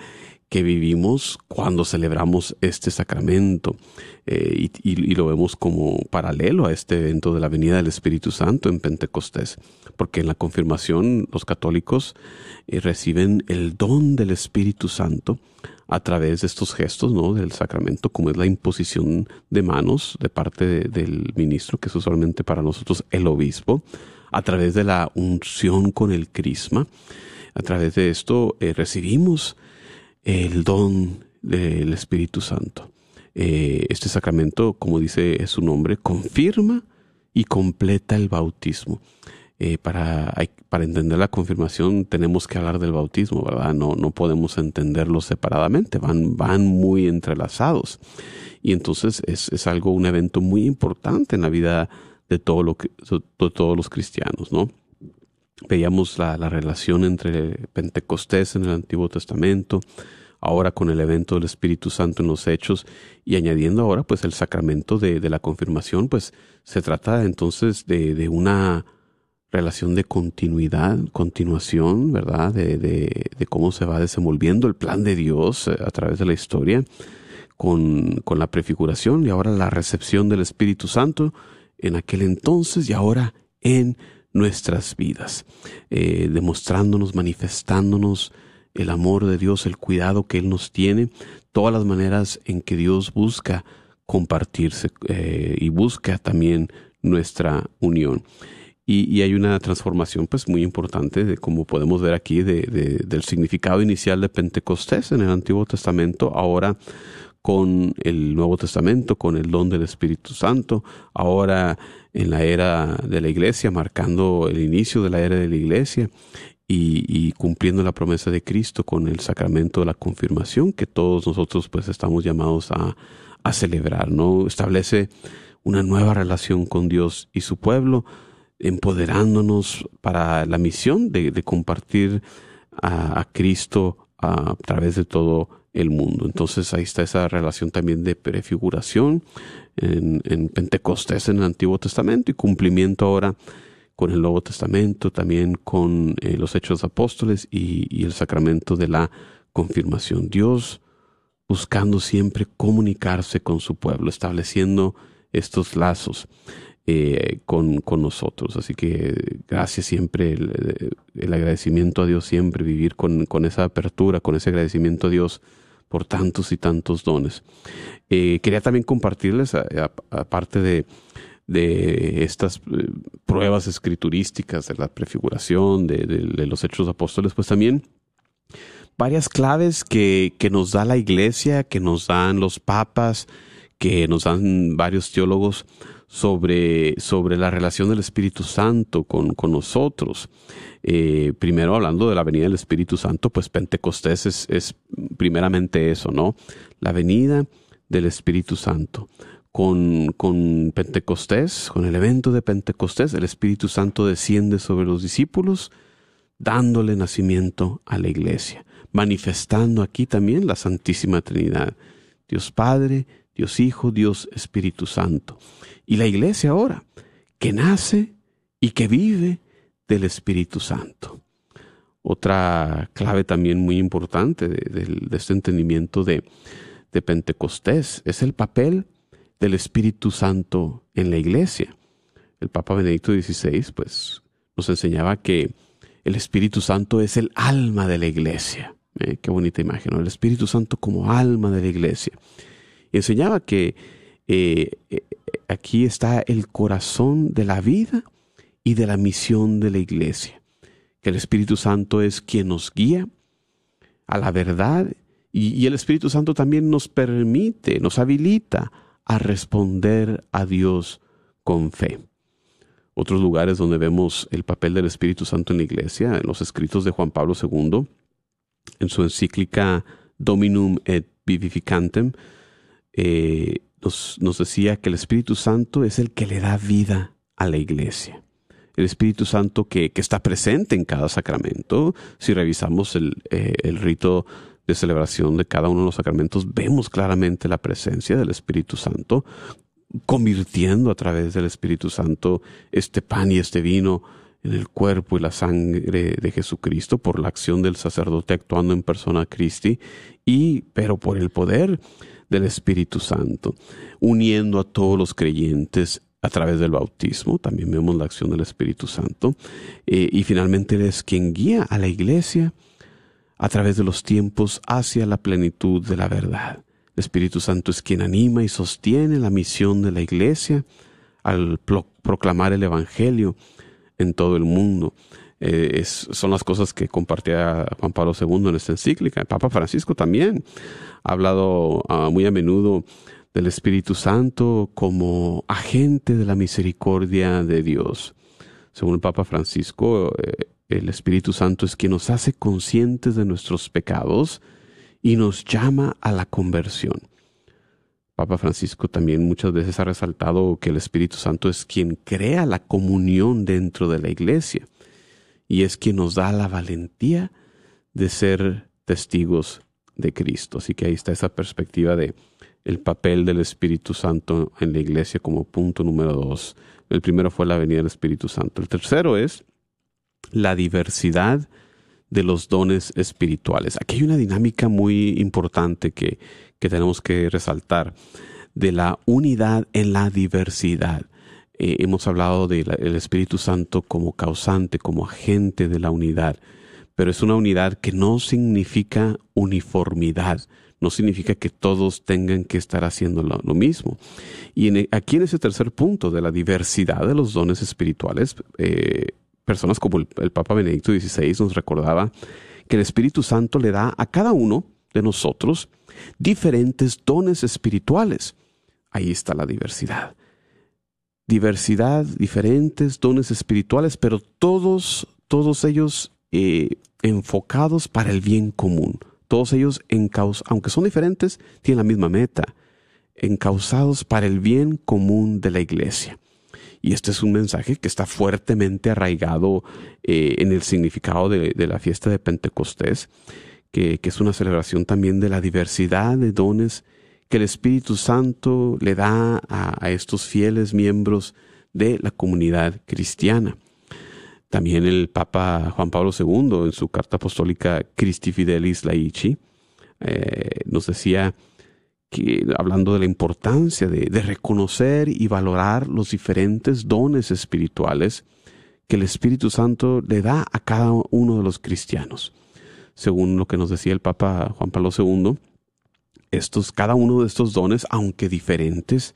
Speaker 3: que vivimos cuando celebramos este sacramento eh, y, lo vemos como paralelo a este evento de la venida del Espíritu Santo en Pentecostés, porque en la confirmación los católicos eh, reciben el don del Espíritu Santo a través de estos gestos, ¿no? Del sacramento, como es la imposición de manos de parte de, del ministro, que es usualmente para nosotros el obispo, a través de la unción con el crisma. A través de esto eh, recibimos el don del Espíritu Santo. Eh, este sacramento, como dice su nombre, confirma y completa el bautismo eh, para, para entender la confirmación tenemos que hablar del bautismo, ¿verdad? No, no podemos entenderlo separadamente, van, van muy entrelazados. Y entonces es, es algo, un evento muy importante en la vida de, de todos los cristianos, ¿no? Veíamos la, la relación entre Pentecostés en el Antiguo Testamento, ahora con el evento del Espíritu Santo en los hechos y añadiendo ahora pues el sacramento de, de la confirmación, pues se trata entonces de, de una relación de continuidad, continuación, ¿verdad? De, de, cómo se va desenvolviendo el plan de Dios eh, a través de la historia con, con, la prefiguración y ahora la recepción del Espíritu Santo en aquel entonces y ahora en nuestras vidas, eh, demostrándonos, manifestándonos el amor de Dios, el cuidado que Él nos tiene, todas las maneras en que Dios busca compartirse eh, y busca también nuestra unión. Y, hay una transformación pues muy importante de como podemos ver aquí de, del significado inicial de Pentecostés en el Antiguo Testamento, ahora con el Nuevo Testamento, con el don del Espíritu Santo, ahora en la era de la iglesia, marcando el inicio de la era de la iglesia y, cumpliendo la promesa de Cristo con el sacramento de la confirmación que todos nosotros pues estamos llamados a, a celebrar, ¿no? Establece una nueva relación con Dios y su pueblo, empoderándonos para la misión de, compartir a, Cristo a, través de todo el mundo. Entonces ahí está esa relación también de prefiguración en, Pentecostés en el Antiguo Testamento y cumplimiento ahora con el Nuevo Testamento, también con eh, los Hechos Apóstoles y, el sacramento de la confirmación. Dios buscando siempre comunicarse con su pueblo, estableciendo estos lazos. Eh, con, con, nosotros. Así que gracias siempre, el, agradecimiento a Dios siempre, vivir con, con, esa apertura, con ese agradecimiento a Dios por tantos y tantos dones. Eh, quería también compartirles, aparte de, de estas eh, pruebas escriturísticas de la prefiguración, de, de, los hechos apóstoles, pues también varias claves que, que nos da la iglesia, que nos dan los papas, que nos dan varios teólogos sobre, sobre la relación del Espíritu Santo con, con nosotros. Eh, primero hablando de la venida del Espíritu Santo, pues Pentecostés es, es primeramente eso, ¿no? La venida del Espíritu Santo. Con, con Pentecostés, con el evento de Pentecostés, el Espíritu Santo desciende sobre los discípulos, dándole nacimiento a la iglesia, manifestando aquí también la Santísima Trinidad, Dios Padre, Dios Hijo, Dios Espíritu Santo. Y la iglesia ahora, que nace y que vive del Espíritu Santo. Otra clave también muy importante de, este entendimiento de, Pentecostés es el papel del Espíritu Santo en la iglesia. El Papa Benedicto XVI pues, nos enseñaba que el Espíritu Santo es el alma de la iglesia. Eh, qué bonita imagen, El Espíritu Santo como alma de la iglesia enseñaba que eh, eh, aquí está el corazón de la vida y de la misión de la iglesia, que el Espíritu Santo es quien nos guía a la verdad y, el Espíritu Santo también nos permite, nos habilita a responder a Dios con fe. Otros lugares donde vemos el papel del Espíritu Santo en la iglesia, en los escritos de Juan Pablo II, en su encíclica Dominum et Vivificantem, eh, nos, decía que el Espíritu Santo es el que le da vida a la iglesia. El Espíritu Santo que, está presente en cada sacramento. Si revisamos el, eh, el rito de celebración de cada uno de los sacramentos, vemos claramente la presencia del Espíritu Santo, convirtiendo a través del Espíritu Santo este pan y este vino en el cuerpo y la sangre de Jesucristo por la acción del sacerdote actuando en persona Christi y pero por el poder del Espíritu Santo, uniendo a todos los creyentes a través del bautismo, también vemos la acción del Espíritu Santo, eh, y finalmente Él es quien guía a la iglesia a través de los tiempos hacia la plenitud de la verdad. El Espíritu Santo es quien anima y sostiene la misión de la iglesia al proclamar el Evangelio en todo el mundo. Eh, son las cosas que compartía Juan Pablo II en esta encíclica. El Papa Francisco también ha hablado ah, muy a menudo del Espíritu Santo como agente de la misericordia de Dios. Según el Papa Francisco, eh, el Espíritu Santo es quien nos hace conscientes de nuestros pecados y nos llama a la conversión. Papa Francisco también muchas veces ha resaltado que el Espíritu Santo es quien crea la comunión dentro de la iglesia y es quien nos da la valentía de ser testigos de Cristo. Así que ahí está esa perspectiva de el papel del Espíritu Santo en la iglesia como punto número dos. El primero fue la venida del Espíritu Santo. El tercero es la diversidad de los dones espirituales. Aquí hay una dinámica muy importante que, que tenemos que resaltar, de la unidad en la diversidad. Eh, hemos hablado del Espíritu Santo como causante, como agente de la unidad, pero es una unidad que no significa uniformidad, no significa que todos tengan que estar haciendo lo, mismo. Y e, aquí en ese tercer punto de la diversidad de los dones espirituales, eh, personas como el, Papa Benedicto XVI nos recordaba que el Espíritu Santo le da a cada uno de nosotros diferentes dones espirituales. Ahí está la diversidad. Diversidad, diferentes dones espirituales, pero todos, todos ellos eh, enfocados para el bien común. Todos ellos, aunque son diferentes, tienen la misma meta, encausados para el bien común de la iglesia. Y este es un mensaje que está fuertemente arraigado eh, en el significado de, la fiesta de Pentecostés, que, es una celebración también de la diversidad de dones que el Espíritu Santo le da a, estos fieles miembros de la comunidad cristiana. También el Papa Juan Pablo II, en su carta apostólica Christi Fidelis Laici, eh, nos decía que, hablando de la importancia de, reconocer y valorar los diferentes dones espirituales que el Espíritu Santo le da a cada uno de los cristianos. Según lo que nos decía el Papa Juan Pablo II, estos, cada uno de estos dones, aunque diferentes,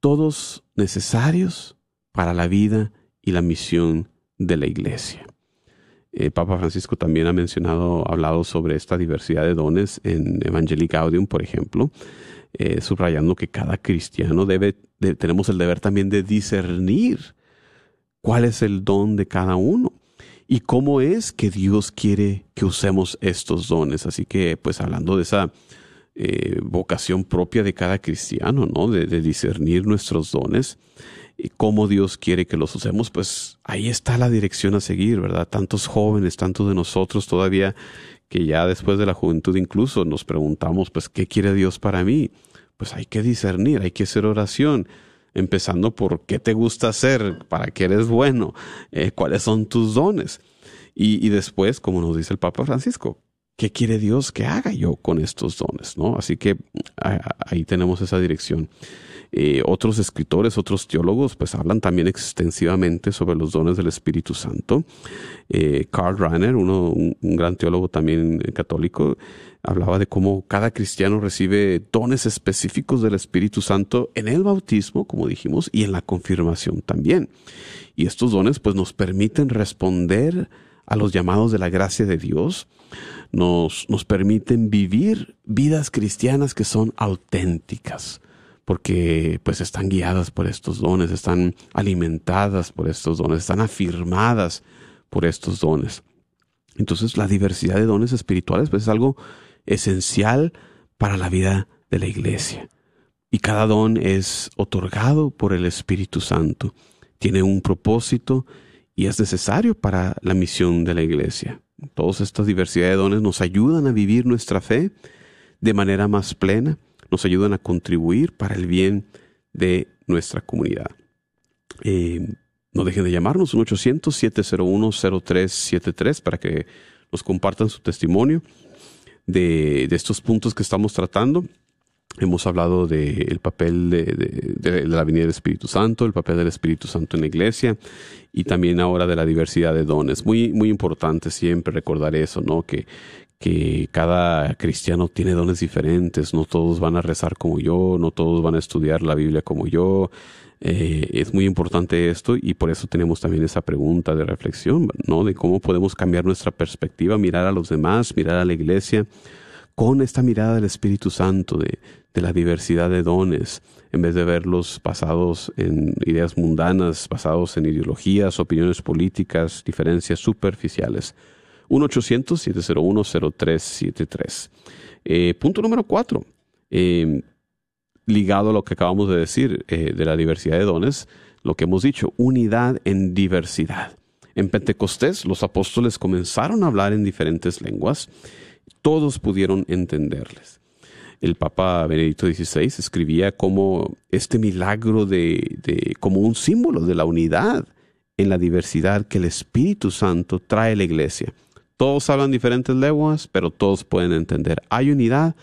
Speaker 3: todos necesarios para la vida y la misión de la iglesia. El Papa Francisco también ha mencionado, hablado sobre esta diversidad de dones en Evangelii Gaudium, por ejemplo, eh, subrayando que cada cristiano debe, tenemos el deber también de discernir cuál es el don de cada uno y cómo es que Dios quiere que usemos estos dones. Así que, pues hablando de esa eh, vocación propia de cada cristiano, ¿no? De, discernir nuestros dones y cómo Dios quiere que los usemos, pues ahí está la dirección a seguir, ¿verdad? Tantos jóvenes, tantos de nosotros todavía que ya después de la juventud incluso nos preguntamos, pues, ¿qué quiere Dios para mí? Pues hay que discernir, hay que hacer oración, empezando por qué te gusta hacer, para qué eres bueno, eh, cuáles son tus dones. Y después, como nos dice el Papa Francisco, ¿qué quiere Dios que haga yo con estos dones? ¿no? Así que ahí tenemos esa dirección. Eh, otros escritores, otros teólogos, pues hablan también extensivamente sobre los dones del Espíritu Santo. Eh, Karl Rahner, uno, un, gran teólogo también católico, hablaba de cómo cada cristiano recibe dones específicos del Espíritu Santo en el bautismo, como dijimos, y en la confirmación también. Y estos dones pues nos permiten responder a los llamados de la gracia de Dios, nos, nos permiten vivir vidas cristianas que son auténticas porque pues están guiadas por estos dones, están alimentadas por estos dones, están afirmadas por estos dones. Entonces la diversidad de dones espirituales pues es algo esencial para la vida de la iglesia. Y cada don es otorgado por el Espíritu Santo, tiene un propósito y es necesario para la misión de la iglesia. Todas estas diversidad de dones nos ayudan a vivir nuestra fe de manera más plena nos ayudan a contribuir para el bien de nuestra comunidad. Eh, no dejen de llamarnos, un 800-701-0373 para que nos compartan su testimonio de, estos puntos que estamos tratando. Hemos hablado del papel de, la venida del Espíritu Santo, el papel del Espíritu Santo en la iglesia y también ahora de la diversidad de dones. Muy, muy importante siempre recordar eso, ¿no? Que, que cada cristiano tiene dones diferentes, no todos van a rezar como yo, no todos van a estudiar la Biblia como yo. Eh, es muy importante esto y por eso tenemos también esa pregunta de reflexión, ¿no? De cómo podemos cambiar nuestra perspectiva, mirar a los demás, mirar a la iglesia con esta mirada del Espíritu Santo, de, la diversidad de dones, en vez de verlos basados en ideas mundanas, basados en ideologías, opiniones políticas, diferencias superficiales. 1-800-701-0373. Eh, punto número cuatro. Eh, ligado a lo que acabamos de decir eh, de la diversidad de dones, lo que hemos dicho, unidad en diversidad. En Pentecostés los apóstoles comenzaron a hablar en diferentes lenguas, todos pudieron entenderles. el Papa Benedicto XVI escribía como este milagro de, como un símbolo de la unidad en la diversidad que el Espíritu Santo trae a la iglesia. Todos hablan diferentes lenguas, pero todos pueden entender. Hay unidad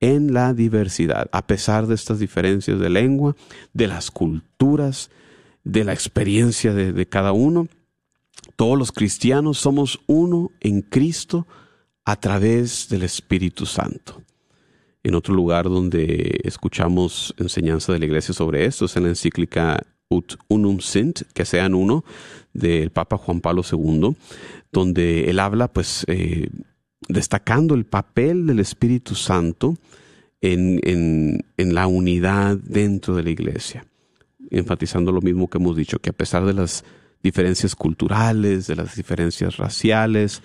Speaker 3: en la diversidad, a pesar de estas diferencias de lengua, de las culturas, de la experiencia de cada uno. Todos los cristianos somos uno en Cristo a través del Espíritu Santo. En otro lugar donde escuchamos enseñanza de la iglesia sobre esto es en la encíclica Ut Unum Sint, que sean uno, del Papa Juan Pablo II, donde él habla, pues, eh, destacando el papel del Espíritu Santo en, en, en la unidad dentro de la iglesia, enfatizando lo mismo que hemos dicho, que a pesar de las diferencias culturales, de las diferencias raciales,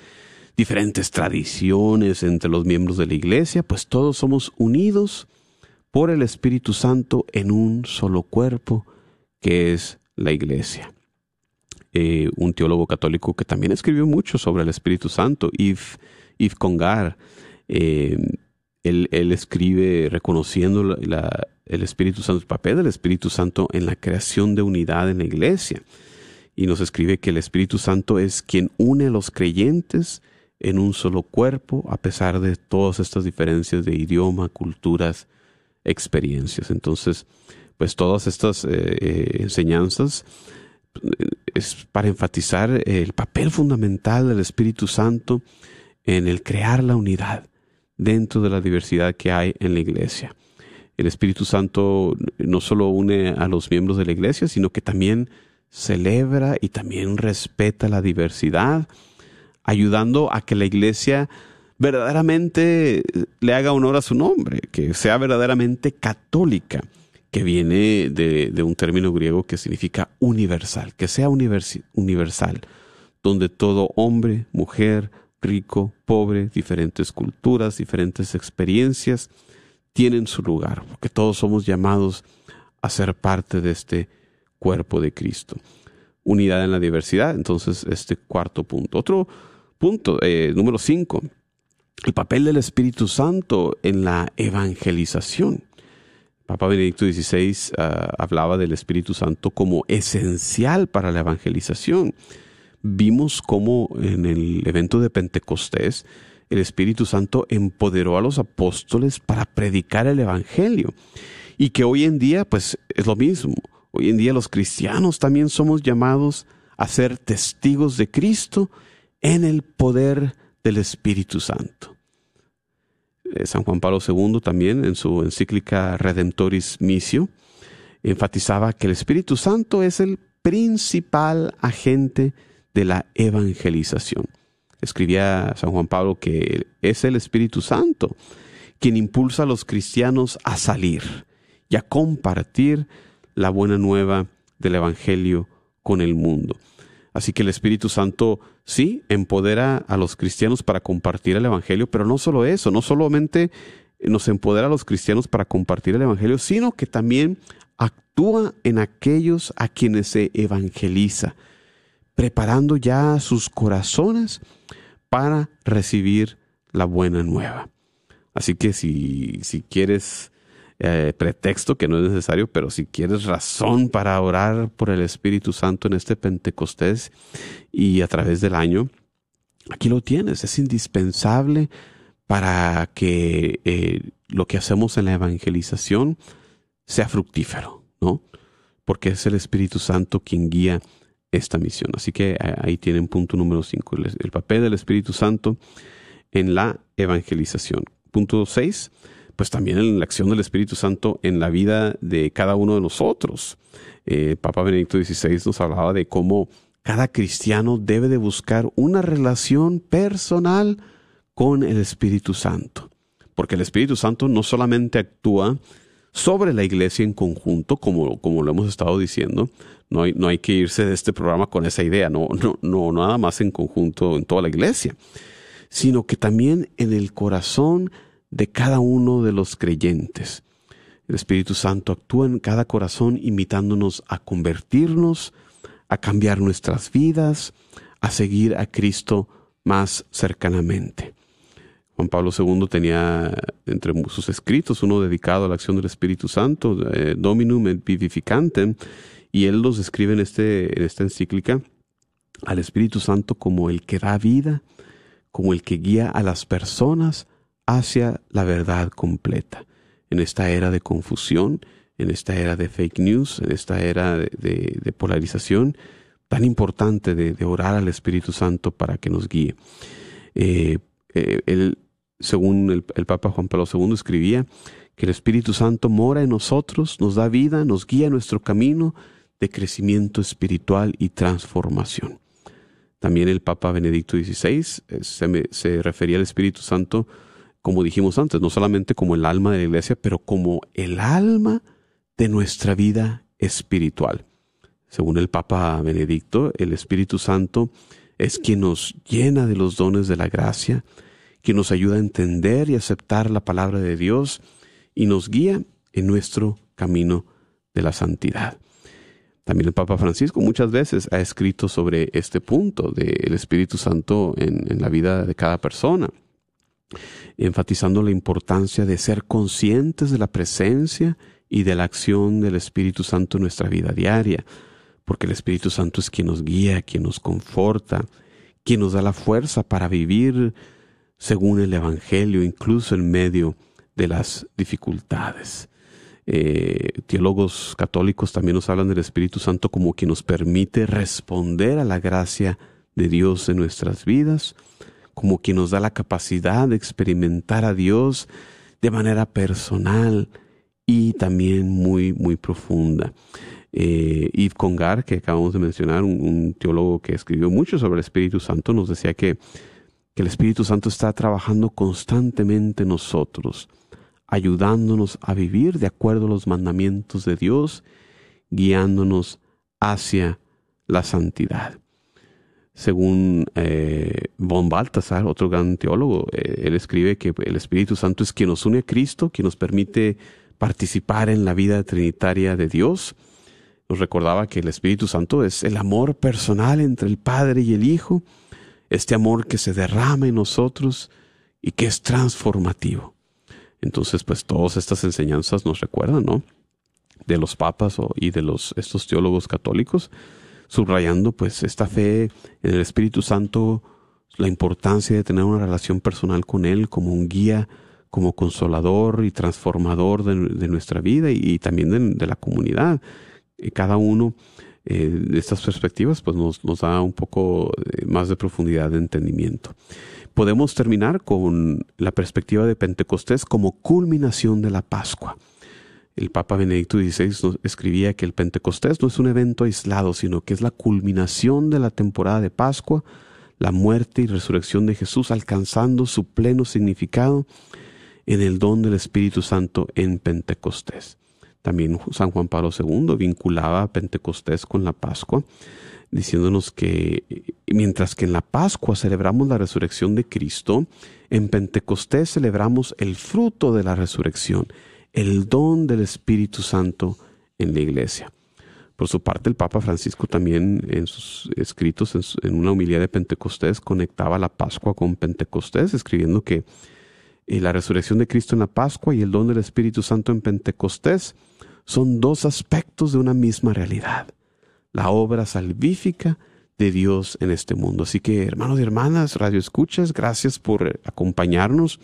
Speaker 3: diferentes tradiciones entre los miembros de la iglesia, pues todos somos unidos por el Espíritu Santo en un solo cuerpo, que es la iglesia. Eh, un teólogo católico que también escribió mucho sobre el Espíritu Santo, Yves, Yves Congar, eh, él, escribe reconociendo el Espíritu Santo, el papel del Espíritu Santo en la creación de unidad en la iglesia. Y nos escribe que el Espíritu Santo es quien une a los creyentes en un solo cuerpo, a pesar de todas estas diferencias de idioma, culturas, experiencias. Entonces, pues todas estas eh, eh, enseñanzas eh, es para enfatizar el papel fundamental del Espíritu Santo en el crear la unidad dentro de la diversidad que hay en la iglesia. El Espíritu Santo no solo une a los miembros de la iglesia, sino que también celebra y también respeta la diversidad, ayudando a que la iglesia verdaderamente le haga honor a su nombre, que sea verdaderamente católica, que viene de, un término griego que significa universal, que sea universal, donde todo hombre, mujer, rico, pobre, diferentes culturas, diferentes experiencias, tienen su lugar, porque todos somos llamados a ser parte de este cuerpo de Cristo. Unidad en la diversidad, entonces este cuarto punto. Otro Punto eh, número cinco, el papel del Espíritu Santo en la evangelización. Papa Benedicto XVI uh, hablaba del Espíritu Santo como esencial para la evangelización. Vimos cómo en el evento de Pentecostés el Espíritu Santo empoderó a los apóstoles para predicar el Evangelio y que hoy en día pues es lo mismo. Hoy en día los cristianos también somos llamados a ser testigos de Cristo en el poder del Espíritu Santo. Eh, San Juan Pablo II también en su encíclica Redemptoris Missio enfatizaba que el Espíritu Santo es el principal agente de la evangelización. Escribía San Juan Pablo que es el Espíritu Santo quien impulsa a los cristianos a salir y a compartir la buena nueva del Evangelio con el mundo. Así que el Espíritu Santo sí empodera a los cristianos para compartir el Evangelio, pero no solo eso, no solamente nos empodera a los cristianos para compartir el Evangelio, sino que también actúa en aquellos a quienes se evangeliza, preparando ya sus corazones para recibir la buena nueva. Así que si, si quieres eh, pretexto que no es necesario, pero si quieres razón para orar por el Espíritu Santo en este Pentecostés y a través del año, aquí lo tienes, es indispensable para que eh, lo que hacemos en la evangelización sea fructífero, ¿no? Porque es el Espíritu Santo quien guía esta misión. Así que eh, ahí tienen punto número 5, el, el, papel del Espíritu Santo en la evangelización. Punto 6, pues también en la acción del Espíritu Santo en la vida de cada uno de nosotros. Eh, Papa Benedicto XVI nos hablaba de cómo cada cristiano debe de buscar una relación personal con el Espíritu Santo. Porque el Espíritu Santo no solamente actúa sobre la iglesia en conjunto, como, como lo hemos estado diciendo, no hay, no hay que irse de este programa con esa idea, no, no, no, nada más en conjunto en toda la iglesia, sino que también en el corazón de cada uno de los creyentes. El Espíritu Santo actúa en cada corazón invitándonos a convertirnos, a cambiar nuestras vidas, a seguir a Cristo más cercanamente. Juan Pablo II tenía entre sus escritos uno dedicado a la acción del Espíritu Santo, eh, Dominum et Vivificantem, y él los describe en, este, en esta encíclica al Espíritu Santo como el que da vida, como el que guía a las personas hacia la verdad completa. En esta era de confusión, en esta era de fake news, en esta era de, polarización, tan importante de, orar al Espíritu Santo para que nos guíe. Eh, eh, según el, Papa Juan Pablo II escribía, que el Espíritu Santo mora en nosotros, nos da vida, nos guía nuestro camino de crecimiento espiritual y transformación. También el Papa Benedicto XVI eh, se refería al Espíritu Santo, como dijimos antes, no solamente como el alma de la iglesia, pero como el alma de nuestra vida espiritual. Según el Papa Benedicto, el Espíritu Santo es quien nos llena de los dones de la gracia, quien nos ayuda a entender y aceptar la palabra de Dios y nos guía en nuestro camino de la santidad. También el Papa Francisco muchas veces ha escrito sobre este punto del Espíritu Santo en, en la vida de cada persona, enfatizando la importancia de ser conscientes de la presencia y de la acción del Espíritu Santo en nuestra vida diaria, porque el Espíritu Santo es quien nos guía, quien nos conforta, quien nos da la fuerza para vivir según el Evangelio, incluso en medio de las dificultades. Eh, teólogos católicos también nos hablan del Espíritu Santo como quien nos permite responder a la gracia de Dios en nuestras vidas, como quien nos da la capacidad de experimentar a Dios de manera personal y también muy, muy profunda. Eh, Yves Congar, que acabamos de mencionar, un, teólogo que escribió mucho sobre el Espíritu Santo, nos decía que, que el Espíritu Santo está trabajando constantemente en nosotros ayudándonos a vivir de acuerdo a los mandamientos de Dios, guiándonos hacia la santidad. Según eh, von Baltasar, otro gran teólogo, eh, él escribe que el Espíritu Santo es quien nos une a Cristo, quien nos permite participar en la vida trinitaria de Dios. Nos recordaba que el Espíritu Santo es el amor personal entre el Padre y el Hijo, este amor que se derrama en nosotros y que es transformativo. Entonces, pues todas estas enseñanzas nos recuerdan, ¿no? De los papas y de los, estos teólogos católicos, subrayando pues esta fe en el Espíritu Santo, la importancia de tener una relación personal con Él como un guía, como consolador y transformador de, nuestra vida y, también de, la comunidad. Y cada uno eh, de estas perspectivas pues nos, nos da un poco eh, más de profundidad de entendimiento podemos terminar con la perspectiva de Pentecostés como culminación de la Pascua. El Papa Benedicto XVI escribía que el Pentecostés no es un evento aislado, sino que es la culminación de la temporada de Pascua, la muerte y resurrección de Jesús alcanzando su pleno significado en el don del Espíritu Santo en Pentecostés. También San Juan Pablo II vinculaba a Pentecostés con la Pascua diciéndonos que mientras que en la Pascua celebramos la resurrección de Cristo, en Pentecostés celebramos el fruto de la resurrección, el don del Espíritu Santo en la iglesia. Por su parte, el Papa Francisco también en sus escritos, en una homilía de Pentecostés, conectaba la Pascua con Pentecostés, escribiendo que eh, la resurrección de Cristo en la Pascua y el don del Espíritu Santo en Pentecostés son dos aspectos de una misma realidad la obra salvífica de Dios en este mundo. Así que, hermanos y hermanas, Radio Escuchas, gracias por acompañarnos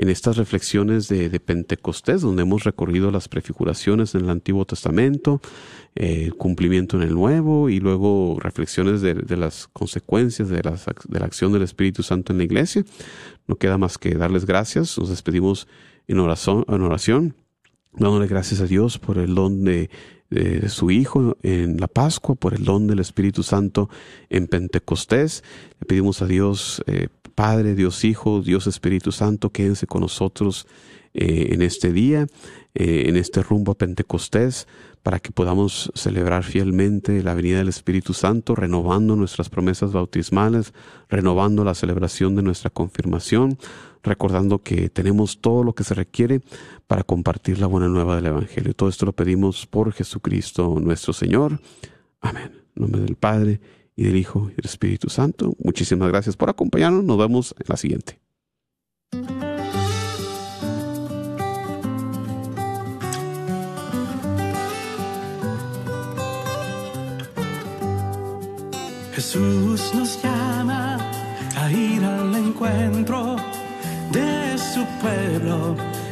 Speaker 3: en estas reflexiones de, Pentecostés, donde hemos recorrido las prefiguraciones en el Antiguo Testamento, eh, el cumplimiento en el Nuevo y luego reflexiones de, las consecuencias de, de la acción del Espíritu Santo en la iglesia. No queda más que darles gracias. Nos despedimos en oración, en oración dándole gracias a Dios por el don de de su Hijo en la Pascua, por el don del Espíritu Santo en Pentecostés. Le pedimos a Dios, eh, Padre, Dios Hijo, Dios Espíritu Santo, quédense con nosotros eh, en este día, eh, en este rumbo a Pentecostés, para que podamos celebrar fielmente la venida del Espíritu Santo, renovando nuestras promesas bautismales, renovando la celebración de nuestra confirmación, recordando que tenemos todo lo que se requiere para compartir la buena nueva del Evangelio. Todo esto lo pedimos por Jesucristo nuestro Señor. Amén. En nombre del Padre y del Hijo y del Espíritu Santo. Muchísimas gracias por acompañarnos. Nos vemos en la siguiente.
Speaker 2: Jesús nos llama a ir al encuentro de su pueblo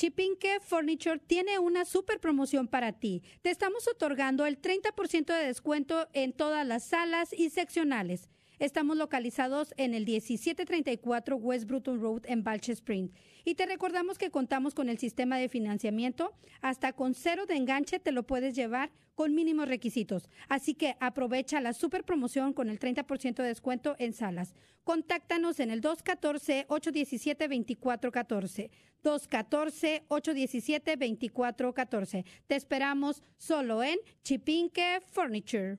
Speaker 5: Chipinque Furniture tiene una super promoción para ti. Te estamos otorgando el 30% de descuento en todas las salas y seccionales. Estamos localizados en el 1734 West Bruton Road en Balch Spring. Y te recordamos que contamos con el sistema de financiamiento. Hasta con cero de enganche te lo puedes llevar con mínimos requisitos. Así que aprovecha la super promoción con el 30% de descuento en salas. Contáctanos en el 214-817-2414. 214-817-2414. Te esperamos solo en Chipinque Furniture.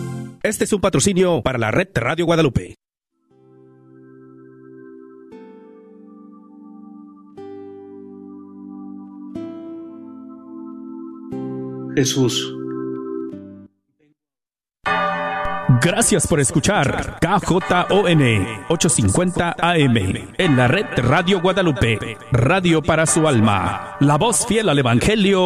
Speaker 6: Este es un patrocinio para la red Radio Guadalupe.
Speaker 7: Jesús.
Speaker 6: Gracias por escuchar KJON 850 AM en la red Radio Guadalupe, radio para su alma, la voz fiel al Evangelio.